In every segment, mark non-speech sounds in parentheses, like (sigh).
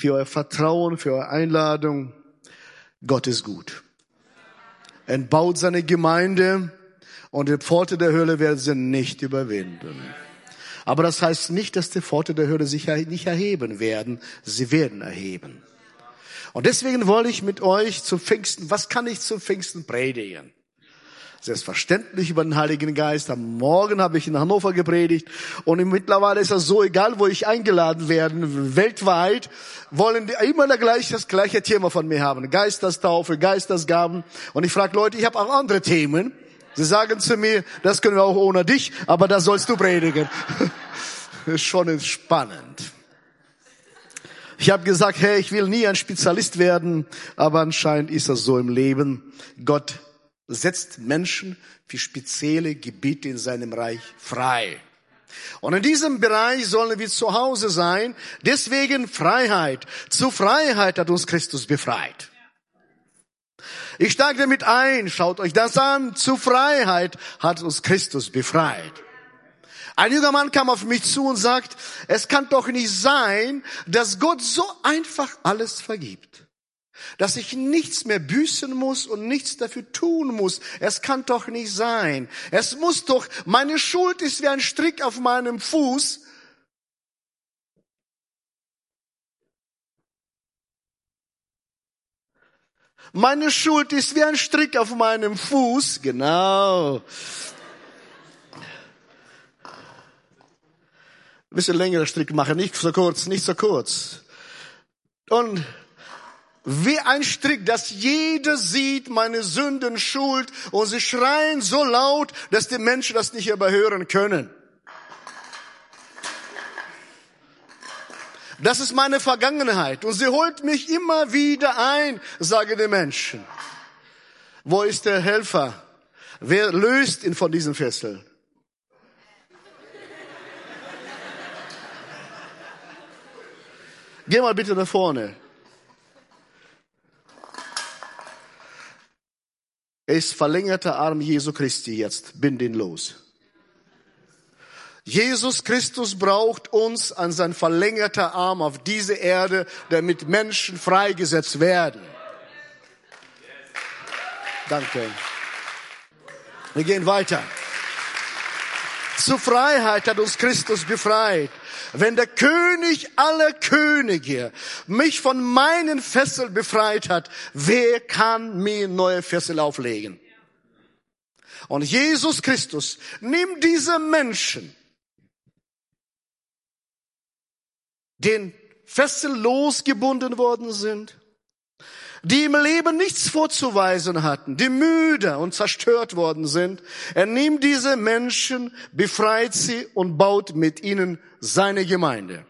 für euer Vertrauen, für eure Einladung. Gott ist gut. Er baut seine Gemeinde und die Pforte der Hölle werden sie nicht überwinden. Aber das heißt nicht, dass die Pforte der Hölle sich nicht erheben werden. Sie werden erheben. Und deswegen wollte ich mit euch zum Pfingsten, was kann ich zum Pfingsten predigen? Selbstverständlich über den Heiligen Geist. Am Morgen habe ich in Hannover gepredigt und mittlerweile ist das so egal, wo ich eingeladen werde, weltweit wollen die immer gleich das gleiche Thema von mir haben. Geisterstaufe, Geistersgaben. Und ich frage Leute, ich habe auch andere Themen. Sie sagen zu mir, das können wir auch ohne dich, aber das sollst du predigen. (laughs) ist schon spannend. Ich habe gesagt, hey, ich will nie ein Spezialist werden, aber anscheinend ist das so im Leben. Gott setzt Menschen für spezielle Gebiete in seinem Reich frei. Und in diesem Bereich sollen wir zu Hause sein. Deswegen Freiheit. Zu Freiheit hat uns Christus befreit. Ich steige damit ein, schaut euch das an. Zu Freiheit hat uns Christus befreit. Ein junger Mann kam auf mich zu und sagt, es kann doch nicht sein, dass Gott so einfach alles vergibt. Dass ich nichts mehr büßen muss und nichts dafür tun muss. Es kann doch nicht sein. Es muss doch, meine Schuld ist wie ein Strick auf meinem Fuß. Meine Schuld ist wie ein Strick auf meinem Fuß. Genau. Ein bisschen längere Strick machen, nicht so kurz, nicht so kurz. Und wie ein Strick, dass jeder sieht meine Sünden, Schuld und sie schreien so laut, dass die Menschen das nicht überhören können. Das ist meine Vergangenheit und sie holt mich immer wieder ein, sagen die Menschen. Wo ist der Helfer? Wer löst ihn von diesen Fesseln? Geh mal bitte nach vorne. Ist verlängerter Arm Jesu Christi jetzt. Bind ihn los. Jesus Christus braucht uns an sein verlängerter Arm auf diese Erde, damit Menschen freigesetzt werden. Danke. Wir gehen weiter. Zur Freiheit hat uns Christus befreit. Wenn der König aller Könige mich von meinen Fesseln befreit hat, wer kann mir neue Fessel auflegen? Und Jesus Christus nimmt diese Menschen, den Fesseln losgebunden worden sind, die im Leben nichts vorzuweisen hatten, die müde und zerstört worden sind. Er nimmt diese Menschen, befreit sie und baut mit ihnen seine Gemeinde.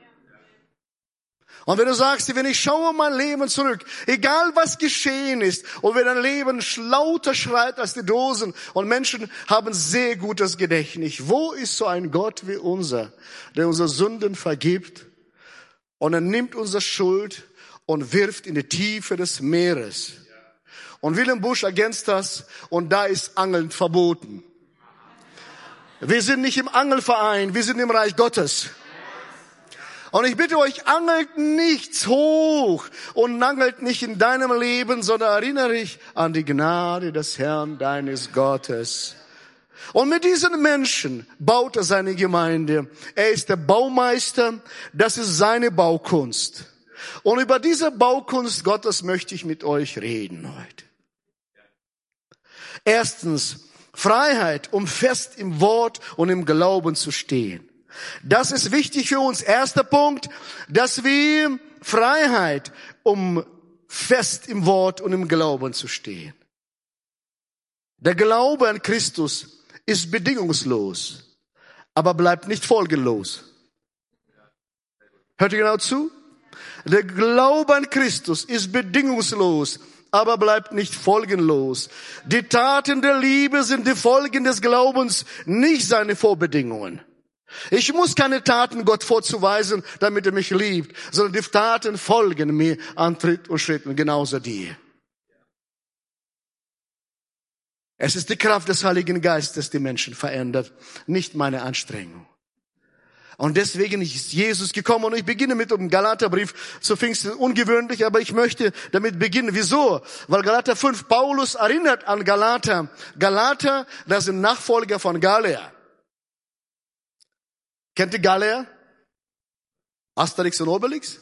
Und wenn du sagst, wenn ich schaue mein Leben zurück, egal was geschehen ist, und wenn dein Leben lauter schreit als die Dosen, und Menschen haben sehr gutes Gedächtnis, wo ist so ein Gott wie unser, der unsere Sünden vergibt, und er nimmt unsere Schuld und wirft in die Tiefe des Meeres. Und Willem Busch ergänzt das, und da ist Angeln verboten. Wir sind nicht im Angelverein, wir sind im Reich Gottes. Und ich bitte euch, angelt nichts hoch und angelt nicht in deinem Leben, sondern erinnere dich an die Gnade des Herrn deines Gottes. Und mit diesen Menschen baut er seine Gemeinde. Er ist der Baumeister, das ist seine Baukunst. Und über diese Baukunst Gottes möchte ich mit euch reden heute. Erstens, Freiheit, um fest im Wort und im Glauben zu stehen. Das ist wichtig für uns. Erster Punkt, dass wir Freiheit, um fest im Wort und im Glauben zu stehen. Der Glaube an Christus ist bedingungslos, aber bleibt nicht folgenlos. Hört ihr genau zu? Der Glaube an Christus ist bedingungslos, aber bleibt nicht folgenlos. Die Taten der Liebe sind die Folgen des Glaubens, nicht seine Vorbedingungen. Ich muss keine Taten Gott vorzuweisen, damit er mich liebt, sondern die Taten folgen mir an Tritt und Schritten, genauso die. Es ist die Kraft des Heiligen Geistes, die Menschen verändert, nicht meine Anstrengung. Und deswegen ist Jesus gekommen und ich beginne mit dem Galaterbrief zu Pfingsten ungewöhnlich, aber ich möchte damit beginnen. Wieso? Weil Galater 5 Paulus erinnert an Galater. Galater, das sind Nachfolger von Galier. Kennt ihr Galier? Asterix und Obelix?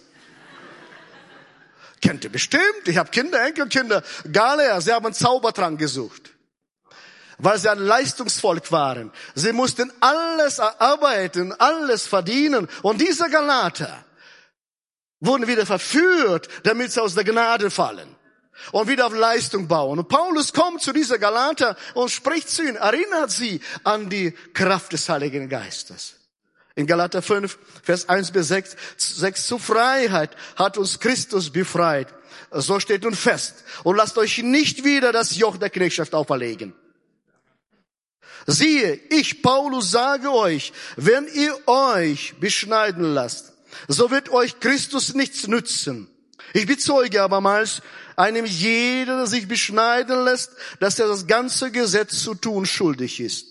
Kennt ihr bestimmt. Ich habe Kinder, Enkelkinder. Galier, sie haben einen Zaubertrank gesucht weil sie ein Leistungsvolk waren. Sie mussten alles erarbeiten, alles verdienen. Und diese Galater wurden wieder verführt, damit sie aus der Gnade fallen und wieder auf Leistung bauen. Und Paulus kommt zu dieser Galater und spricht zu ihnen, erinnert sie an die Kraft des Heiligen Geistes. In Galater 5, Vers 1 bis 6, 6 zur Freiheit hat uns Christus befreit. So steht nun fest. Und lasst euch nicht wieder das Joch der Knechtschaft auferlegen. Siehe, ich, Paulus, sage euch, wenn ihr euch beschneiden lasst, so wird euch Christus nichts nützen. Ich bezeuge abermals einem jeder, der sich beschneiden lässt, dass er das ganze Gesetz zu tun schuldig ist.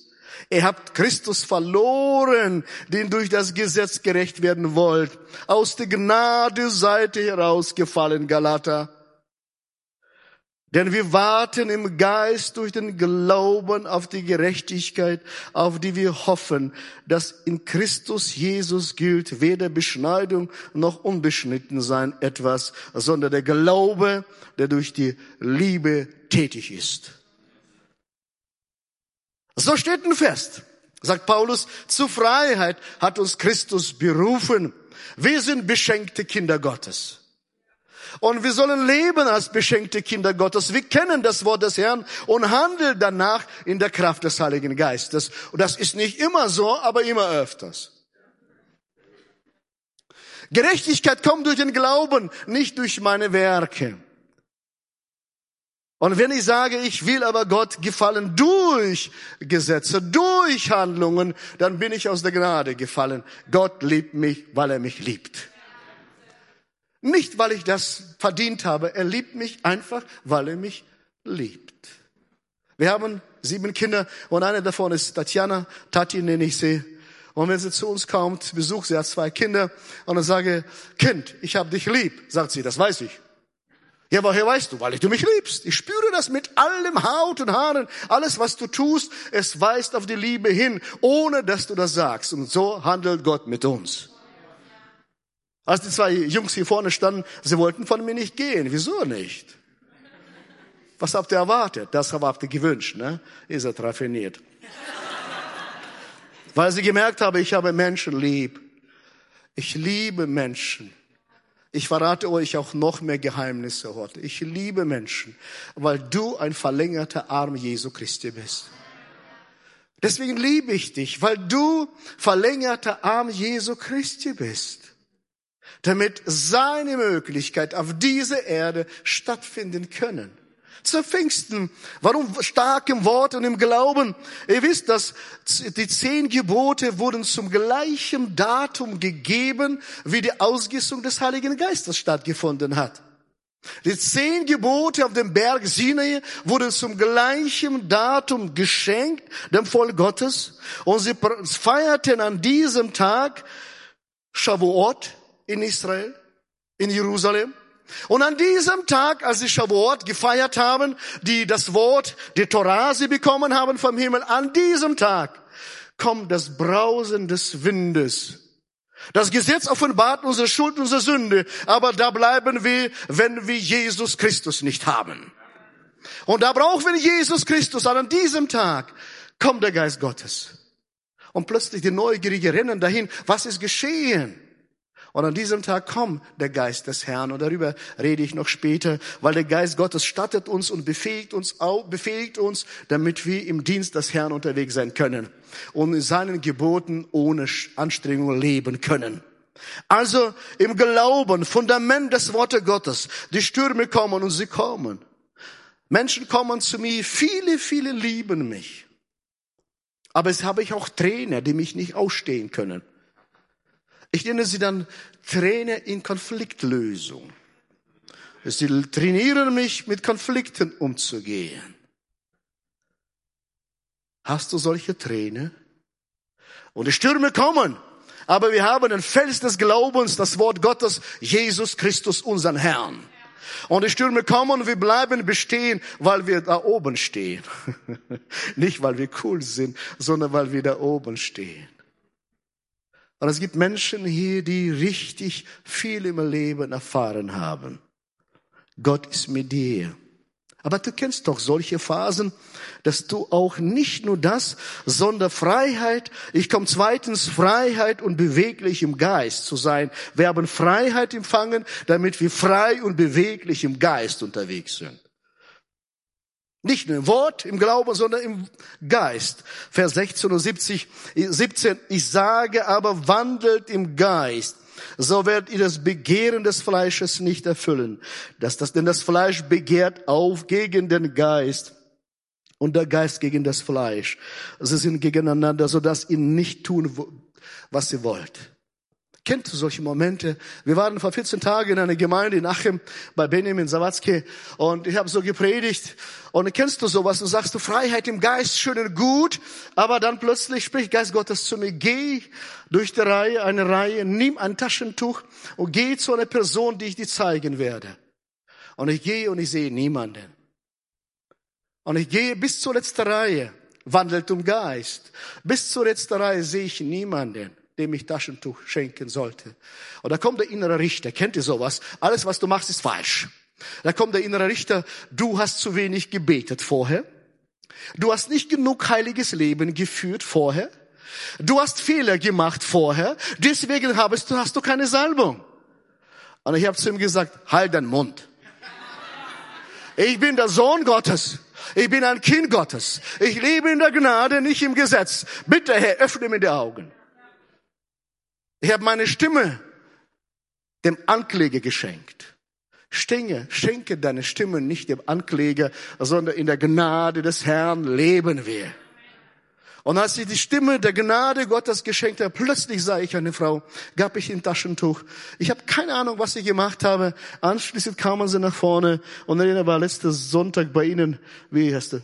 Ihr habt Christus verloren, den durch das Gesetz gerecht werden wollt. Aus der Gnade seid ihr herausgefallen, Galater. Denn wir warten im Geist durch den Glauben auf die Gerechtigkeit, auf die wir hoffen, dass in Christus Jesus gilt weder Beschneidung noch unbeschnitten sein etwas, sondern der Glaube, der durch die Liebe tätig ist. So steht nun fest, sagt Paulus, zur Freiheit hat uns Christus berufen. Wir sind beschenkte Kinder Gottes. Und wir sollen leben als beschenkte Kinder Gottes. Wir kennen das Wort des Herrn und handeln danach in der Kraft des Heiligen Geistes. Und das ist nicht immer so, aber immer öfters. Gerechtigkeit kommt durch den Glauben, nicht durch meine Werke. Und wenn ich sage, ich will aber Gott gefallen durch Gesetze, durch Handlungen, dann bin ich aus der Gnade gefallen. Gott liebt mich, weil er mich liebt. Nicht, weil ich das verdient habe. Er liebt mich einfach, weil er mich liebt. Wir haben sieben Kinder und eine davon ist Tatjana, Tati nenne ich sie. Und wenn sie zu uns kommt, besucht sie hat zwei Kinder und dann sage, Kind, ich habe dich lieb, sagt sie, das weiß ich. Ja, woher weißt du? Weil ich du mich liebst. Ich spüre das mit allem Haut und Haaren. Alles, was du tust, es weist auf die Liebe hin, ohne dass du das sagst. Und so handelt Gott mit uns. Als die zwei Jungs hier vorne standen, sie wollten von mir nicht gehen. Wieso nicht? Was habt ihr erwartet? Das habt ihr gewünscht, ne? Ihr seid raffiniert. Weil sie gemerkt haben, ich habe Menschen lieb. Ich liebe Menschen. Ich verrate euch auch noch mehr Geheimnisse heute. Ich liebe Menschen, weil du ein verlängerter Arm Jesu Christi bist. Deswegen liebe ich dich, weil du verlängerter Arm Jesu Christi bist damit seine Möglichkeit auf dieser Erde stattfinden können. Zu Pfingsten. Warum stark im Wort und im Glauben? Ihr wisst, dass die zehn Gebote wurden zum gleichen Datum gegeben, wie die Ausgießung des Heiligen Geistes stattgefunden hat. Die zehn Gebote auf dem Berg Sinai wurden zum gleichen Datum geschenkt, dem Volk Gottes. Und sie feierten an diesem Tag Shavuot, in Israel, in Jerusalem. Und an diesem Tag, als sie Shavuot gefeiert haben, die das Wort, die Torah sie bekommen haben vom Himmel, an diesem Tag kommt das Brausen des Windes. Das Gesetz offenbart unsere Schuld, unsere Sünde, aber da bleiben wir, wenn wir Jesus Christus nicht haben. Und da brauchen wir Jesus Christus. an diesem Tag kommt der Geist Gottes. Und plötzlich die Neugierige rennen dahin. Was ist geschehen? Und an diesem Tag kommt der Geist des Herrn. Und darüber rede ich noch später, weil der Geist Gottes stattet uns und befähigt uns, befähigt uns, damit wir im Dienst des Herrn unterwegs sein können und in seinen Geboten ohne Anstrengung leben können. Also im Glauben, Fundament des Wortes Gottes. Die Stürme kommen und sie kommen. Menschen kommen zu mir, viele, viele lieben mich. Aber es habe ich auch Trainer, die mich nicht ausstehen können. Ich nenne sie dann Trainer in Konfliktlösung. Sie trainieren mich, mit Konflikten umzugehen. Hast du solche Trainer? Und die Stürme kommen, Aber wir haben den Fels des Glaubens, das Wort Gottes, Jesus Christus, unseren Herrn. Und die Stürme kommen wir bleiben bestehen, weil wir da oben stehen. (laughs) Nicht, weil wir cool sind, sondern weil wir da oben stehen. Und es gibt Menschen hier, die richtig viel im Leben erfahren haben. Gott ist mit dir. Aber du kennst doch solche Phasen, dass du auch nicht nur das, sondern Freiheit, ich komme zweitens, Freiheit und beweglich im Geist zu sein. Wir haben Freiheit empfangen, damit wir frei und beweglich im Geist unterwegs sind. Nicht nur im Wort, im Glauben, sondern im Geist. Vers 16 und 70, 17. Ich sage aber, wandelt im Geist so werdet ihr das Begehren des Fleisches nicht erfüllen. Dass das, denn das Fleisch begehrt auf gegen den Geist und der Geist gegen das Fleisch. Sie sind gegeneinander, so dass ihr nicht tun, was ihr wollt. Kennt solche Momente? Wir waren vor 14 Tagen in einer Gemeinde in Achem bei Benjamin Sawatzke und ich habe so gepredigt. Und kennst du sowas? Du sagst du Freiheit im Geist, schön und gut, aber dann plötzlich spricht Geist Gottes zu mir, geh durch die Reihe, eine Reihe, nimm ein Taschentuch und geh zu einer Person, die ich dir zeigen werde. Und ich gehe und ich sehe niemanden. Und ich gehe bis zur letzten Reihe, wandelt um Geist. Bis zur letzten Reihe sehe ich niemanden dem ich Taschentuch schenken sollte. Und da kommt der innere Richter. Kennt ihr sowas? Alles, was du machst, ist falsch. Da kommt der innere Richter. Du hast zu wenig gebetet vorher. Du hast nicht genug heiliges Leben geführt vorher. Du hast Fehler gemacht vorher. Deswegen hast du, hast du keine Salbung. Und ich habe zu ihm gesagt, halt deinen Mund. Ich bin der Sohn Gottes. Ich bin ein Kind Gottes. Ich lebe in der Gnade, nicht im Gesetz. Bitte, Herr, öffne mir die Augen. Ich habe meine Stimme dem Ankläger geschenkt. Stinge, schenke deine Stimme nicht dem Ankläger, sondern in der Gnade des Herrn leben wir. Und als ich die Stimme der Gnade Gottes geschenkt habe, plötzlich sah ich eine Frau, gab ich ein Taschentuch. Ich habe keine Ahnung, was ich gemacht habe. Anschließend kamen sie nach vorne und Irina war letzten Sonntag bei Ihnen, wie heißt du?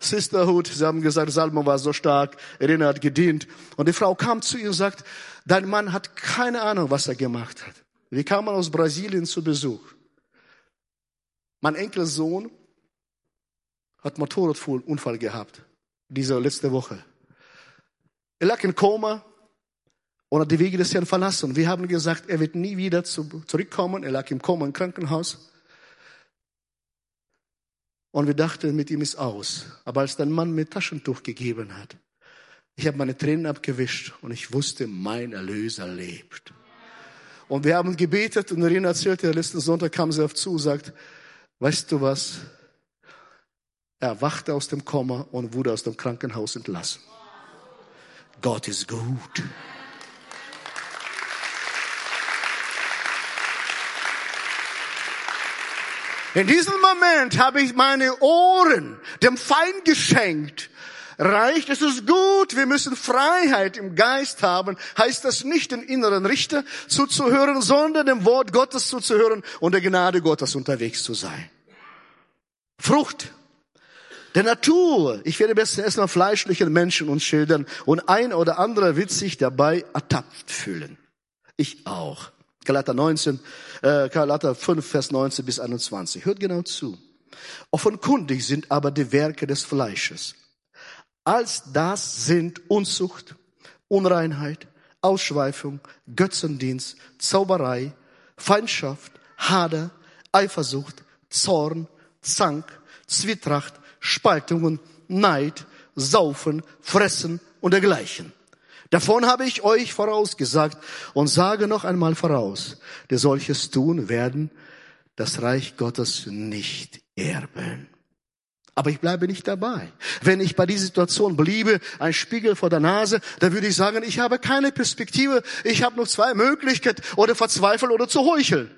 Sisterhood. Sie haben gesagt, Salmo war so stark, Irina hat gedient. Und die Frau kam zu ihr und sagt, dein Mann hat keine Ahnung, was er gemacht hat. Wir kamen aus Brasilien zu Besuch. Mein Enkelsohn hat Motorradunfall gehabt, diese letzte Woche. Er lag in Koma und hat die Wege des Herrn verlassen. Wir haben gesagt, er wird nie wieder zurückkommen. Er lag im Koma im Krankenhaus. Und wir dachten, mit ihm ist aus. Aber als dein Mann mir Taschentuch gegeben hat, ich habe meine Tränen abgewischt und ich wusste, mein Erlöser lebt. Und wir haben gebetet und Irene erzählte, letzten Sonntag kam sie auf zu und sagt, weißt du was? Er wachte aus dem Koma und wurde aus dem Krankenhaus entlassen. Gott ist gut. In diesem Moment habe ich meine Ohren dem Feind geschenkt reicht. Es ist gut, wir müssen Freiheit im Geist haben. Heißt das nicht, den inneren Richter zuzuhören, sondern dem Wort Gottes zuzuhören und der Gnade Gottes unterwegs zu sein. Frucht der Natur. Ich werde besten erstmal fleischlichen Menschen uns schildern und ein oder andere wird sich dabei ertapft fühlen. Ich auch. Galater 19, äh, Galater 5, Vers 19 bis 21. Hört genau zu. Offenkundig sind aber die Werke des Fleisches als das sind Unzucht, Unreinheit, Ausschweifung, Götzendienst, Zauberei, Feindschaft, Hader, Eifersucht, Zorn, Zank, Zwietracht, Spaltungen, Neid, Saufen, Fressen und dergleichen. Davon habe ich euch vorausgesagt und sage noch einmal voraus, die solches tun werden, das Reich Gottes nicht erben. Aber ich bleibe nicht dabei. Wenn ich bei dieser Situation bliebe, ein Spiegel vor der Nase, dann würde ich sagen, ich habe keine Perspektive, ich habe nur zwei Möglichkeiten, oder verzweifeln oder zu heucheln.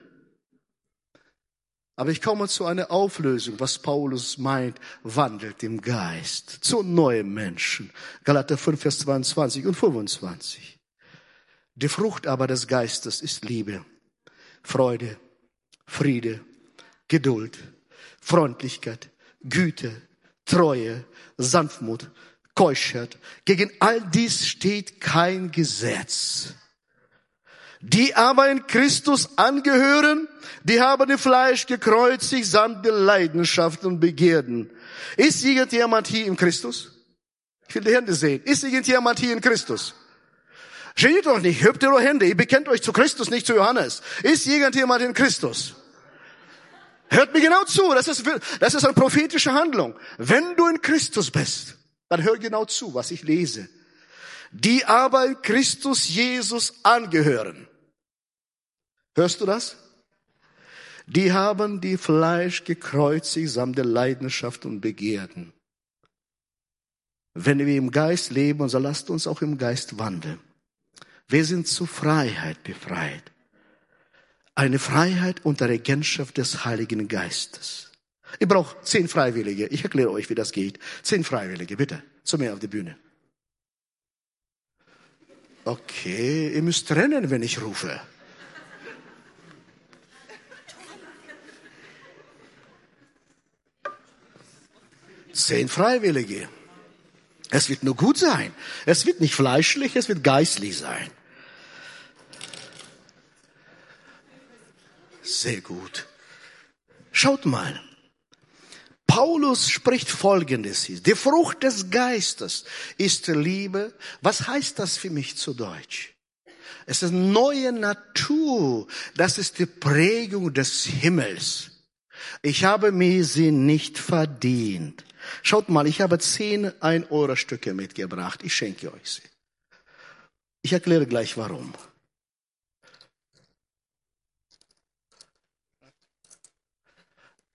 Aber ich komme zu einer Auflösung, was Paulus meint, wandelt im Geist zu neuen Menschen. Galater 5, Vers 22 und 25. Die Frucht aber des Geistes ist Liebe, Freude, Friede, Geduld, Freundlichkeit, Güte, Treue, Sanftmut, Keuschheit. Gegen all dies steht kein Gesetz. Die aber in Christus angehören, die haben im Fleisch gekreuzigt samt der Leidenschaften und Begierden. Ist irgendjemand hier in Christus? Ich will die Hände sehen. Ist irgendjemand hier in Christus? Steht doch nicht, hebt eure Hände. Ihr bekennt euch zu Christus, nicht zu Johannes. Ist irgendjemand in Christus? Hört mir genau zu. Das ist, das ist eine prophetische Handlung. Wenn du in Christus bist, dann hör genau zu, was ich lese. Die aber in Christus Jesus angehören. Hörst du das? Die haben die Fleisch gekreuzigt samt der Leidenschaft und Begierden. Wenn wir im Geist leben, so lasst uns auch im Geist wandeln. Wir sind zur Freiheit befreit. Eine Freiheit unter Regentschaft des Heiligen Geistes. Ihr braucht zehn Freiwillige. Ich erkläre euch, wie das geht. Zehn Freiwillige, bitte. Zu mir auf die Bühne. Okay, ihr müsst rennen, wenn ich rufe. Zehn Freiwillige. Es wird nur gut sein. Es wird nicht fleischlich, es wird geistlich sein. Sehr gut. Schaut mal. Paulus spricht Folgendes. Die Frucht des Geistes ist Liebe. Was heißt das für mich zu Deutsch? Es ist neue Natur. Das ist die Prägung des Himmels. Ich habe mir sie nicht verdient. Schaut mal, ich habe zehn Ein-Euro-Stücke mitgebracht. Ich schenke euch sie. Ich erkläre gleich warum.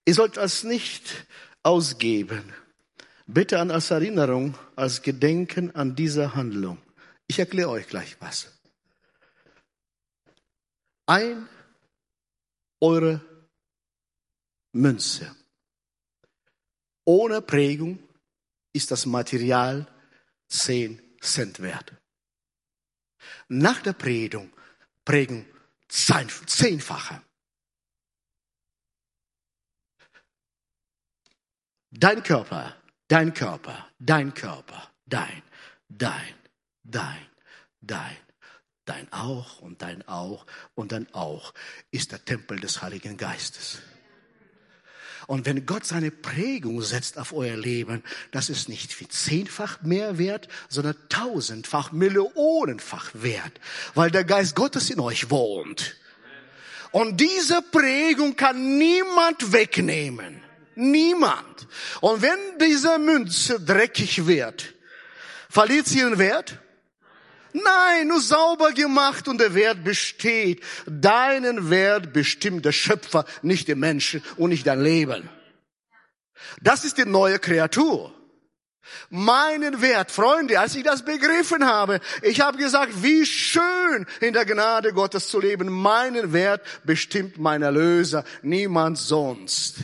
Ihr sollt es nicht ausgeben. Bitte an als Erinnerung, als Gedenken an diese Handlung. Ich erkläre euch gleich was. Ein eure Münze ohne Prägung ist das Material zehn Cent wert. Nach der Prägung, Prägung zehnfache. Dein Körper, dein Körper, dein Körper, dein, dein, dein, dein, dein auch und dein auch und dein auch ist der Tempel des Heiligen Geistes. Und wenn Gott seine Prägung setzt auf euer Leben, das ist nicht wie zehnfach mehr wert, sondern tausendfach, millionenfach wert, weil der Geist Gottes in euch wohnt. Und diese Prägung kann niemand wegnehmen. Niemand. Und wenn diese Münze dreckig wird, verliert sie ihren Wert? Nein, nur sauber gemacht und der Wert besteht. Deinen Wert bestimmt der Schöpfer, nicht der Menschen und nicht dein Leben. Das ist die neue Kreatur. Meinen Wert, Freunde, als ich das begriffen habe, ich habe gesagt, wie schön in der Gnade Gottes zu leben. Meinen Wert bestimmt mein Erlöser, niemand sonst.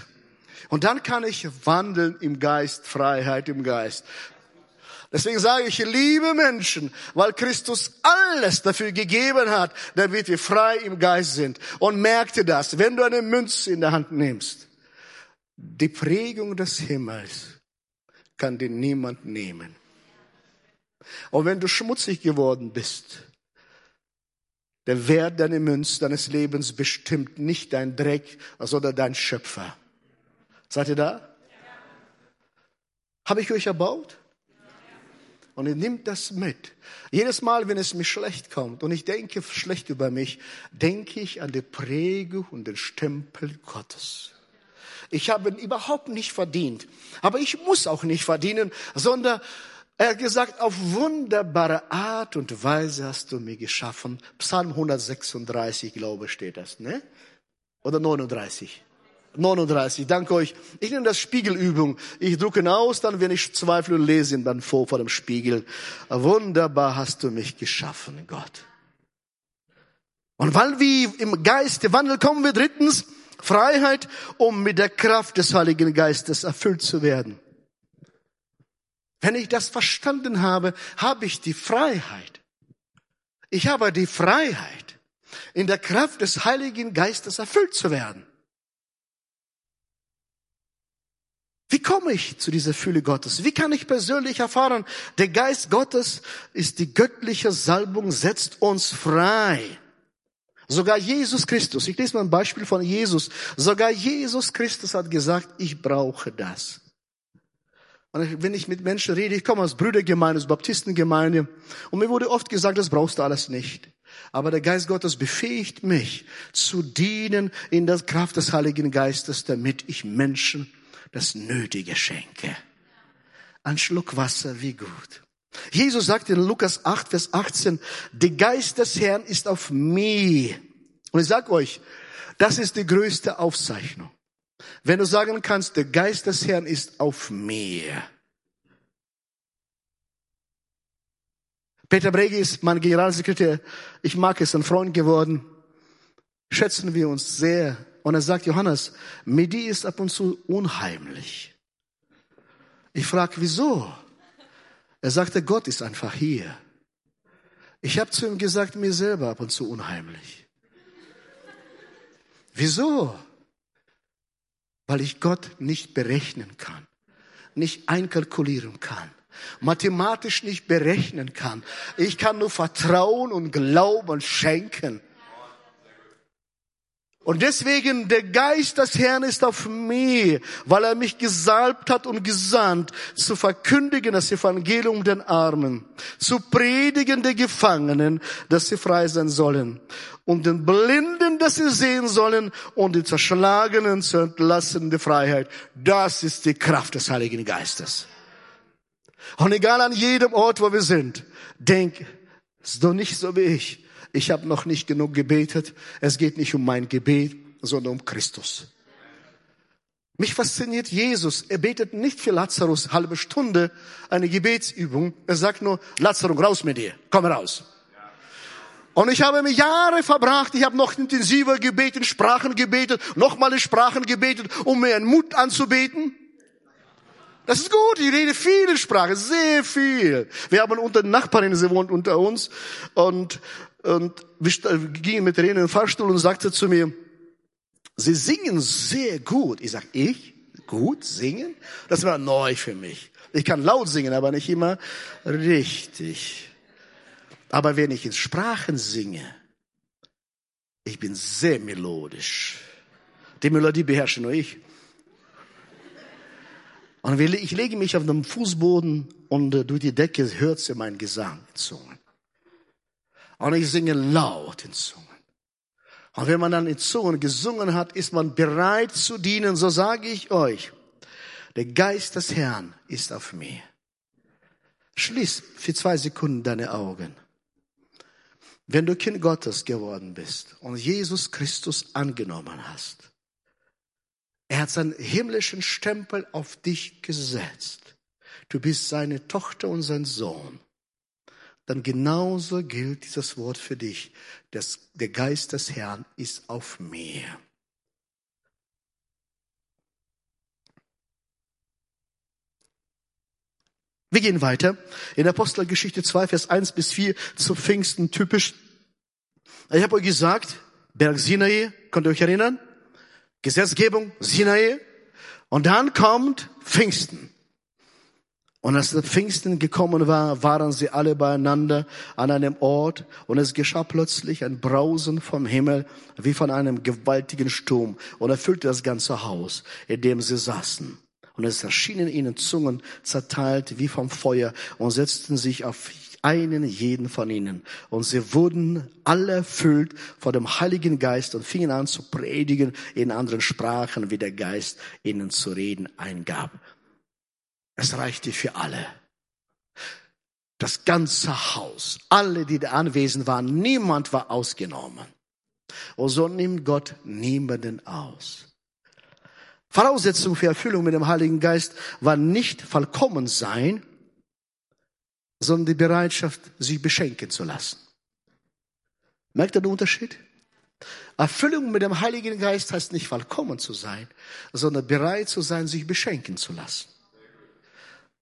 Und dann kann ich wandeln im Geist, Freiheit im Geist. Deswegen sage ich, liebe Menschen, weil Christus alles dafür gegeben hat, damit wir frei im Geist sind. Und merkte das, wenn du eine Münze in der Hand nimmst, die Prägung des Himmels kann dir niemand nehmen. Und wenn du schmutzig geworden bist, der Wert deiner Münze, deines Lebens bestimmt nicht dein Dreck, sondern dein Schöpfer. Seid ihr da? Habe ich euch erbaut? Und ihr nimmt das mit. Jedes Mal, wenn es mir schlecht kommt und ich denke schlecht über mich, denke ich an die Prägung und den Stempel Gottes. Ich habe ihn überhaupt nicht verdient. Aber ich muss auch nicht verdienen, sondern er hat gesagt, auf wunderbare Art und Weise hast du mir geschaffen. Psalm 136, glaube ich, steht das, ne? Oder 39? 39, danke euch. Ich nehme das Spiegelübung. Ich drucke aus, dann wenn ich zweifle und lese ihn dann vor, vor dem Spiegel. Wunderbar hast du mich geschaffen, Gott. Und weil wir im Geist Wandel kommen wir drittens, Freiheit, um mit der Kraft des Heiligen Geistes erfüllt zu werden. Wenn ich das verstanden habe, habe ich die Freiheit. Ich habe die Freiheit, in der Kraft des Heiligen Geistes erfüllt zu werden. Wie komme ich zu dieser Fülle Gottes? Wie kann ich persönlich erfahren, der Geist Gottes ist die göttliche Salbung, setzt uns frei. Sogar Jesus Christus, ich lese mal ein Beispiel von Jesus, sogar Jesus Christus hat gesagt, ich brauche das. Und wenn ich mit Menschen rede, ich komme aus Brüdergemeinde, aus Baptistengemeinde, und mir wurde oft gesagt, das brauchst du alles nicht. Aber der Geist Gottes befähigt mich zu dienen in der Kraft des Heiligen Geistes, damit ich Menschen das Nötige schenke. Ein Schluck Wasser, wie gut. Jesus sagt in Lukas 8, Vers 18, der Geist des Herrn ist auf mir. Und ich sag euch, das ist die größte Aufzeichnung. Wenn du sagen kannst, der Geist des Herrn ist auf mir. Peter Bregi ist mein Generalsekretär. Ich mag es, ein Freund geworden. Schätzen wir uns sehr. Und er sagt, Johannes, Medi ist ab und zu unheimlich. Ich frage, wieso? Er sagte, Gott ist einfach hier. Ich habe zu ihm gesagt, mir selber ab und zu unheimlich. Wieso? Weil ich Gott nicht berechnen kann, nicht einkalkulieren kann, mathematisch nicht berechnen kann. Ich kann nur Vertrauen und Glauben schenken. Und deswegen, der Geist des Herrn ist auf mir, weil er mich gesalbt hat und gesandt, zu verkündigen das Evangelium den Armen, zu predigen den Gefangenen, dass sie frei sein sollen, und den Blinden, dass sie sehen sollen, und die Zerschlagenen zu entlassen, die Freiheit. Das ist die Kraft des Heiligen Geistes. Und egal an jedem Ort, wo wir sind, denk, ist doch nicht so wie ich. Ich habe noch nicht genug gebetet. Es geht nicht um mein Gebet, sondern um Christus. Mich fasziniert Jesus. Er betet nicht für Lazarus halbe Stunde eine Gebetsübung. Er sagt nur, Lazarus, raus mit dir, komm raus. Und ich habe mir Jahre verbracht, ich habe noch intensiver gebetet, Sprachen gebetet, nochmal in Sprachen gebetet, um mir einen Mut anzubeten. Das ist gut, ich rede viele Sprachen, sehr viel. Wir haben unter Nachbarin, sie wohnt unter uns und und ging mit Rene in den Fahrstuhl und sagte zu mir, Sie singen sehr gut. Ich sag, ich? Gut singen? Das war neu für mich. Ich kann laut singen, aber nicht immer richtig. Aber wenn ich in Sprachen singe, ich bin sehr melodisch. Die Melodie beherrsche nur ich. Und ich lege mich auf dem Fußboden und durch die Decke hört sie meinen Gesang in Zungen. Und ich singe laut in Zungen. Und wenn man dann in Zungen gesungen hat, ist man bereit zu dienen. So sage ich euch, der Geist des Herrn ist auf mir. Schließ für zwei Sekunden deine Augen. Wenn du Kind Gottes geworden bist und Jesus Christus angenommen hast, er hat seinen himmlischen Stempel auf dich gesetzt. Du bist seine Tochter und sein Sohn dann genauso gilt dieses Wort für dich. Das, der Geist des Herrn ist auf mir. Wir gehen weiter. In Apostelgeschichte 2, Vers 1 bis 4 zu Pfingsten typisch. Ich habe euch gesagt, Berg Sinai, könnt ihr euch erinnern? Gesetzgebung, Sinai. Und dann kommt Pfingsten. Und als Pfingsten gekommen war, waren sie alle beieinander an einem Ort und es geschah plötzlich ein Brausen vom Himmel wie von einem gewaltigen Sturm und erfüllte das ganze Haus, in dem sie saßen. Und es erschienen ihnen Zungen zerteilt wie vom Feuer und setzten sich auf einen jeden von ihnen. Und sie wurden alle erfüllt von dem Heiligen Geist und fingen an zu predigen in anderen Sprachen, wie der Geist ihnen zu reden eingab. Es reichte für alle. Das ganze Haus, alle, die da anwesend waren, niemand war ausgenommen. Und so nimmt Gott niemanden aus. Voraussetzung für Erfüllung mit dem Heiligen Geist war nicht vollkommen sein, sondern die Bereitschaft, sich beschenken zu lassen. Merkt ihr den Unterschied? Erfüllung mit dem Heiligen Geist heißt nicht vollkommen zu sein, sondern bereit zu sein, sich beschenken zu lassen.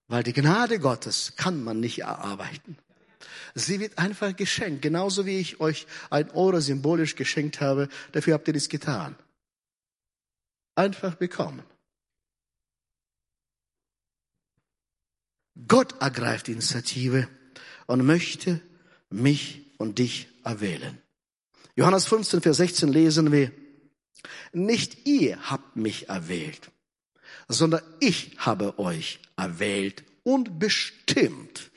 Weil die Gnade Gottes kann man nicht erarbeiten. Sie wird einfach geschenkt, genauso wie ich euch ein Euro symbolisch geschenkt habe. Dafür habt ihr das getan. Einfach bekommen. Gott ergreift Initiative und möchte mich und dich erwählen. Johannes 15, Vers 16 lesen wir, nicht ihr habt mich erwählt, sondern ich habe euch erwählt und bestimmt,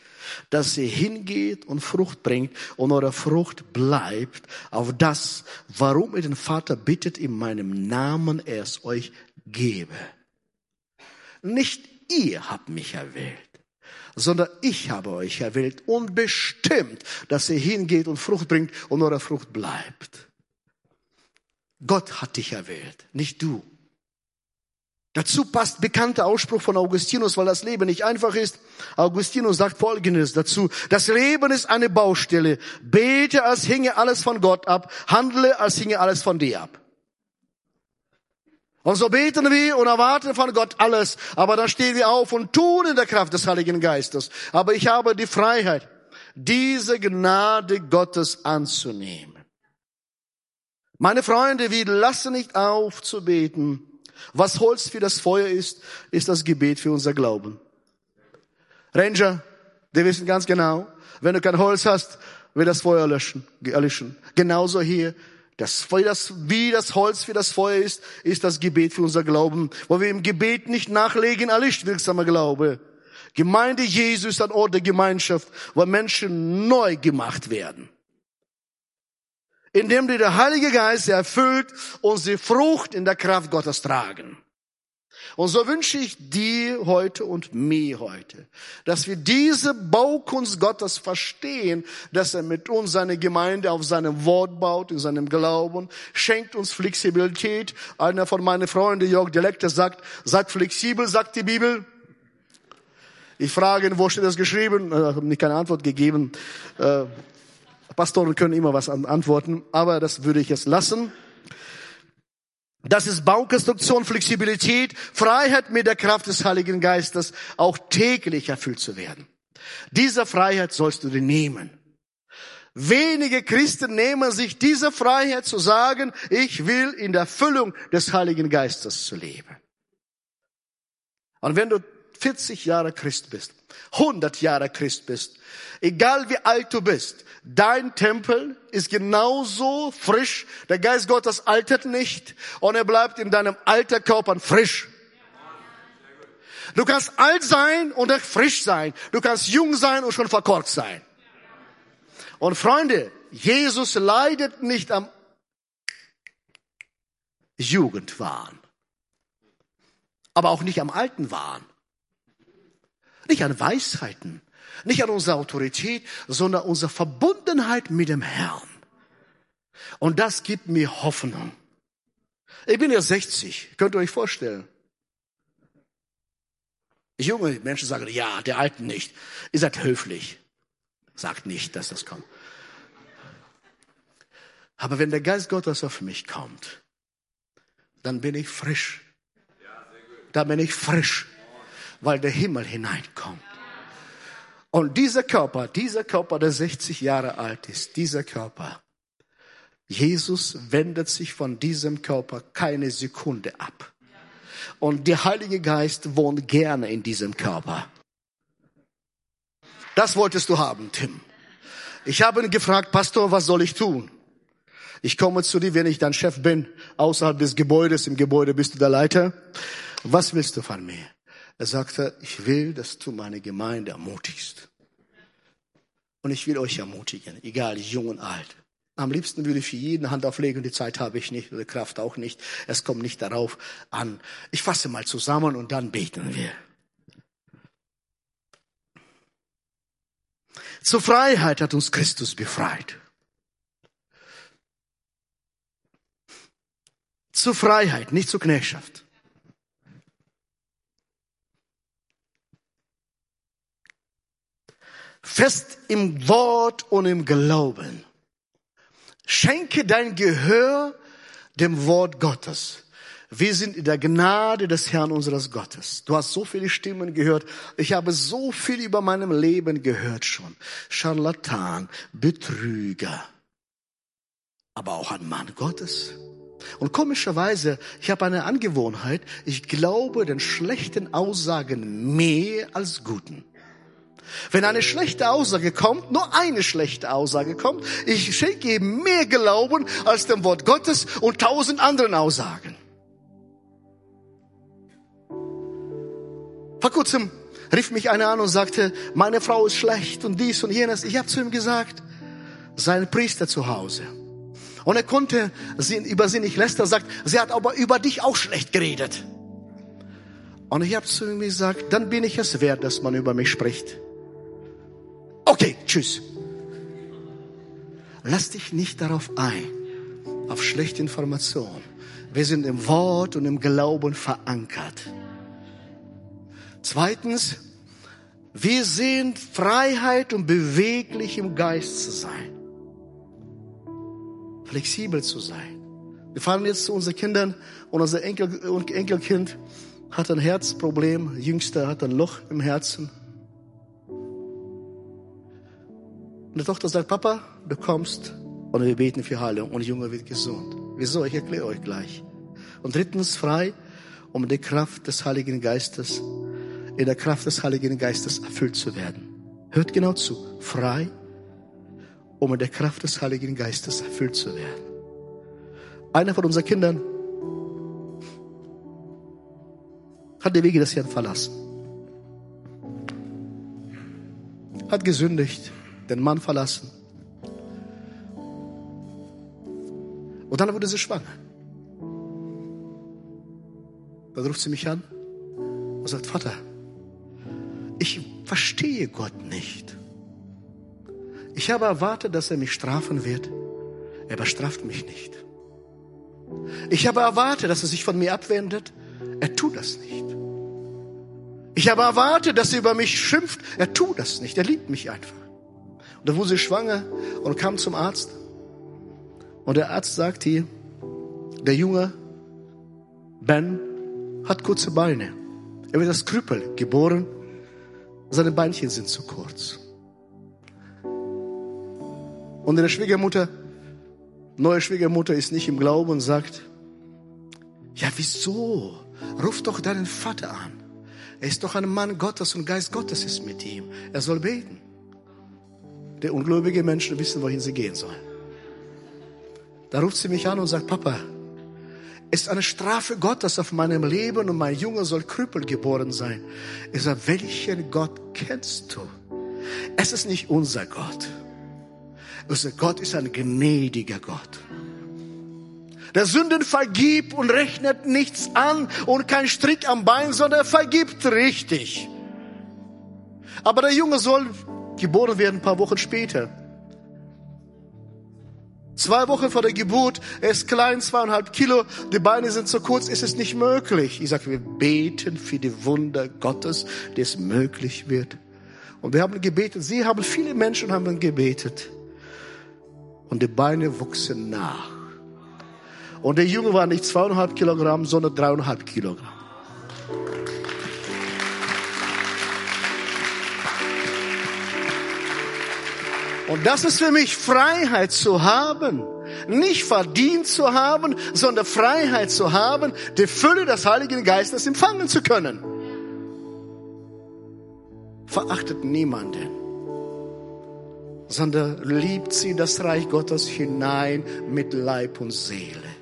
dass ihr hingeht und Frucht bringt und eure Frucht bleibt auf das, warum ihr den Vater bittet in meinem Namen, er es euch gebe. Nicht ihr habt mich erwählt, sondern ich habe euch erwählt und bestimmt, dass ihr hingeht und Frucht bringt und eure Frucht bleibt. Gott hat dich erwählt, nicht du. Dazu passt bekannter Ausspruch von Augustinus, weil das Leben nicht einfach ist. Augustinus sagt Folgendes dazu. Das Leben ist eine Baustelle. Bete, als hinge alles von Gott ab. Handle, als hinge alles von dir ab. Und so beten wir und erwarten von Gott alles. Aber dann stehen wir auf und tun in der Kraft des Heiligen Geistes. Aber ich habe die Freiheit, diese Gnade Gottes anzunehmen. Meine Freunde, wir lassen nicht auf zu beten was Holz für das Feuer ist, ist das Gebet für unser Glauben. Ranger, die wissen ganz genau, wenn du kein Holz hast, wird das Feuer löschen, erlöschen. Genauso hier. Das Feuer, das, wie das Holz für das Feuer ist, ist das Gebet für unser Glauben. Wo wir im Gebet nicht nachlegen, erlischt wirksamer Glaube. Gemeinde Jesus ist ein Ort der Gemeinschaft, wo Menschen neu gemacht werden indem die der Heilige Geist erfüllt und sie Frucht in der Kraft Gottes tragen. Und so wünsche ich dir heute und mir heute, dass wir diese Baukunst Gottes verstehen, dass er mit uns seine Gemeinde auf seinem Wort baut, in seinem Glauben, schenkt uns Flexibilität. Einer von meinen Freunden, Jörg Delekte, sagt, seid flexibel, sagt die Bibel. Ich frage ihn, wo steht das geschrieben? Ich habe nicht keine Antwort gegeben. Äh, Pastoren können immer was antworten, aber das würde ich jetzt lassen. Das ist Baukonstruktion, Flexibilität, Freiheit mit der Kraft des Heiligen Geistes, auch täglich erfüllt zu werden. Diese Freiheit sollst du dir nehmen. Wenige Christen nehmen sich diese Freiheit zu sagen, ich will in der Füllung des Heiligen Geistes zu leben. Und wenn du 40 Jahre Christ bist, 100 Jahre Christ bist, egal wie alt du bist, dein Tempel ist genauso frisch. Der Geist Gottes altert nicht und er bleibt in deinem alter Körper frisch. Du kannst alt sein und frisch sein. Du kannst jung sein und schon verkorkt sein. Und Freunde, Jesus leidet nicht am Jugendwahn, aber auch nicht am alten Wahn. Nicht an Weisheiten, nicht an unserer Autorität, sondern unsere Verbundenheit mit dem Herrn. Und das gibt mir Hoffnung. Ich bin ja 60, könnt ihr euch vorstellen. Junge Menschen sagen, ja, der Alten nicht. Ihr seid höflich. Sagt nicht, dass das kommt. Aber wenn der Geist Gottes auf mich kommt, dann bin ich frisch. Dann bin ich frisch weil der Himmel hineinkommt. Und dieser Körper, dieser Körper, der 60 Jahre alt ist, dieser Körper, Jesus wendet sich von diesem Körper keine Sekunde ab. Und der Heilige Geist wohnt gerne in diesem Körper. Das wolltest du haben, Tim. Ich habe ihn gefragt, Pastor, was soll ich tun? Ich komme zu dir, wenn ich dein Chef bin, außerhalb des Gebäudes. Im Gebäude bist du der Leiter. Was willst du von mir? Er sagte, ich will, dass du meine Gemeinde ermutigst. Und ich will euch ermutigen, egal, jung und alt. Am liebsten würde ich für jeden Hand auflegen, die Zeit habe ich nicht, oder Kraft auch nicht. Es kommt nicht darauf an. Ich fasse mal zusammen und dann beten wir. Zur Freiheit hat uns Christus befreit. Zur Freiheit, nicht zur Knechtschaft. Fest im Wort und im Glauben. Schenke dein Gehör dem Wort Gottes. Wir sind in der Gnade des Herrn unseres Gottes. Du hast so viele Stimmen gehört. Ich habe so viel über meinem Leben gehört schon. Scharlatan, Betrüger, aber auch ein Mann Gottes. Und komischerweise, ich habe eine Angewohnheit, ich glaube den schlechten Aussagen mehr als guten. Wenn eine schlechte Aussage kommt, nur eine schlechte Aussage kommt, ich schenke ihm mehr Glauben als dem Wort Gottes und tausend anderen Aussagen. Vor kurzem rief mich einer an und sagte, meine Frau ist schlecht und dies und jenes. Ich habe zu ihm gesagt, sein Priester zu Hause. Und er konnte sie, über sie nicht lästern, sagt, sie hat aber über dich auch schlecht geredet. Und ich habe zu ihm gesagt, dann bin ich es wert, dass man über mich spricht. Okay, tschüss. Lass dich nicht darauf ein, auf schlechte Informationen. Wir sind im Wort und im Glauben verankert. Zweitens, wir sehen Freiheit und beweglich im Geist zu sein. Flexibel zu sein. Wir fahren jetzt zu unseren Kindern und unser Enkel, Enkelkind hat ein Herzproblem. Jüngster hat ein Loch im Herzen. Und die Tochter sagt, Papa, du kommst und wir beten für Heilung und der Junge wird gesund. Wieso? Ich erkläre euch gleich. Und drittens frei, um die Kraft des Heiligen Geistes, in der Kraft des Heiligen Geistes erfüllt zu werden. Hört genau zu. Frei, um in der Kraft des Heiligen Geistes erfüllt zu werden. Einer von unseren Kindern hat die Wege des Herrn verlassen. Hat gesündigt den Mann verlassen. Und dann wurde sie schwanger. Dann ruft sie mich an und sagt, Vater, ich verstehe Gott nicht. Ich habe erwartet, dass er mich strafen wird. Er bestraft mich nicht. Ich habe erwartet, dass er sich von mir abwendet. Er tut das nicht. Ich habe erwartet, dass er über mich schimpft. Er tut das nicht. Er liebt mich einfach. Dann wurde sie schwanger und kam zum Arzt. Und der Arzt sagte ihr, der Junge Ben hat kurze Beine. Er wird als Krüppel geboren. Seine Beinchen sind zu kurz. Und ihre Schwiegermutter, neue Schwiegermutter ist nicht im Glauben und sagt, ja wieso? Ruf doch deinen Vater an. Er ist doch ein Mann Gottes und Geist Gottes ist mit ihm. Er soll beten der ungläubige Menschen wissen, wohin sie gehen sollen. Da ruft sie mich an und sagt, Papa, ist eine Strafe Gottes auf meinem Leben und mein Junge soll Krüppel geboren sein. Ich sage, welchen Gott kennst du? Es ist nicht unser Gott. Unser Gott ist ein gnädiger Gott. Der Sünden vergibt und rechnet nichts an und kein Strick am Bein, sondern er vergibt richtig. Aber der Junge soll geboren werden ein paar Wochen später. Zwei Wochen vor der Geburt, er ist klein, zweieinhalb Kilo, die Beine sind so kurz, ist es nicht möglich. Ich sage, wir beten für die Wunder Gottes, es möglich wird. Und wir haben gebetet, sie haben, viele Menschen haben gebetet. Und die Beine wuchsen nach. Und der Junge war nicht zweieinhalb Kilogramm, sondern dreieinhalb Kilogramm. Und das ist für mich Freiheit zu haben. Nicht verdient zu haben, sondern Freiheit zu haben, die Fülle des Heiligen Geistes empfangen zu können. Verachtet niemanden, sondern liebt sie das Reich Gottes hinein mit Leib und Seele.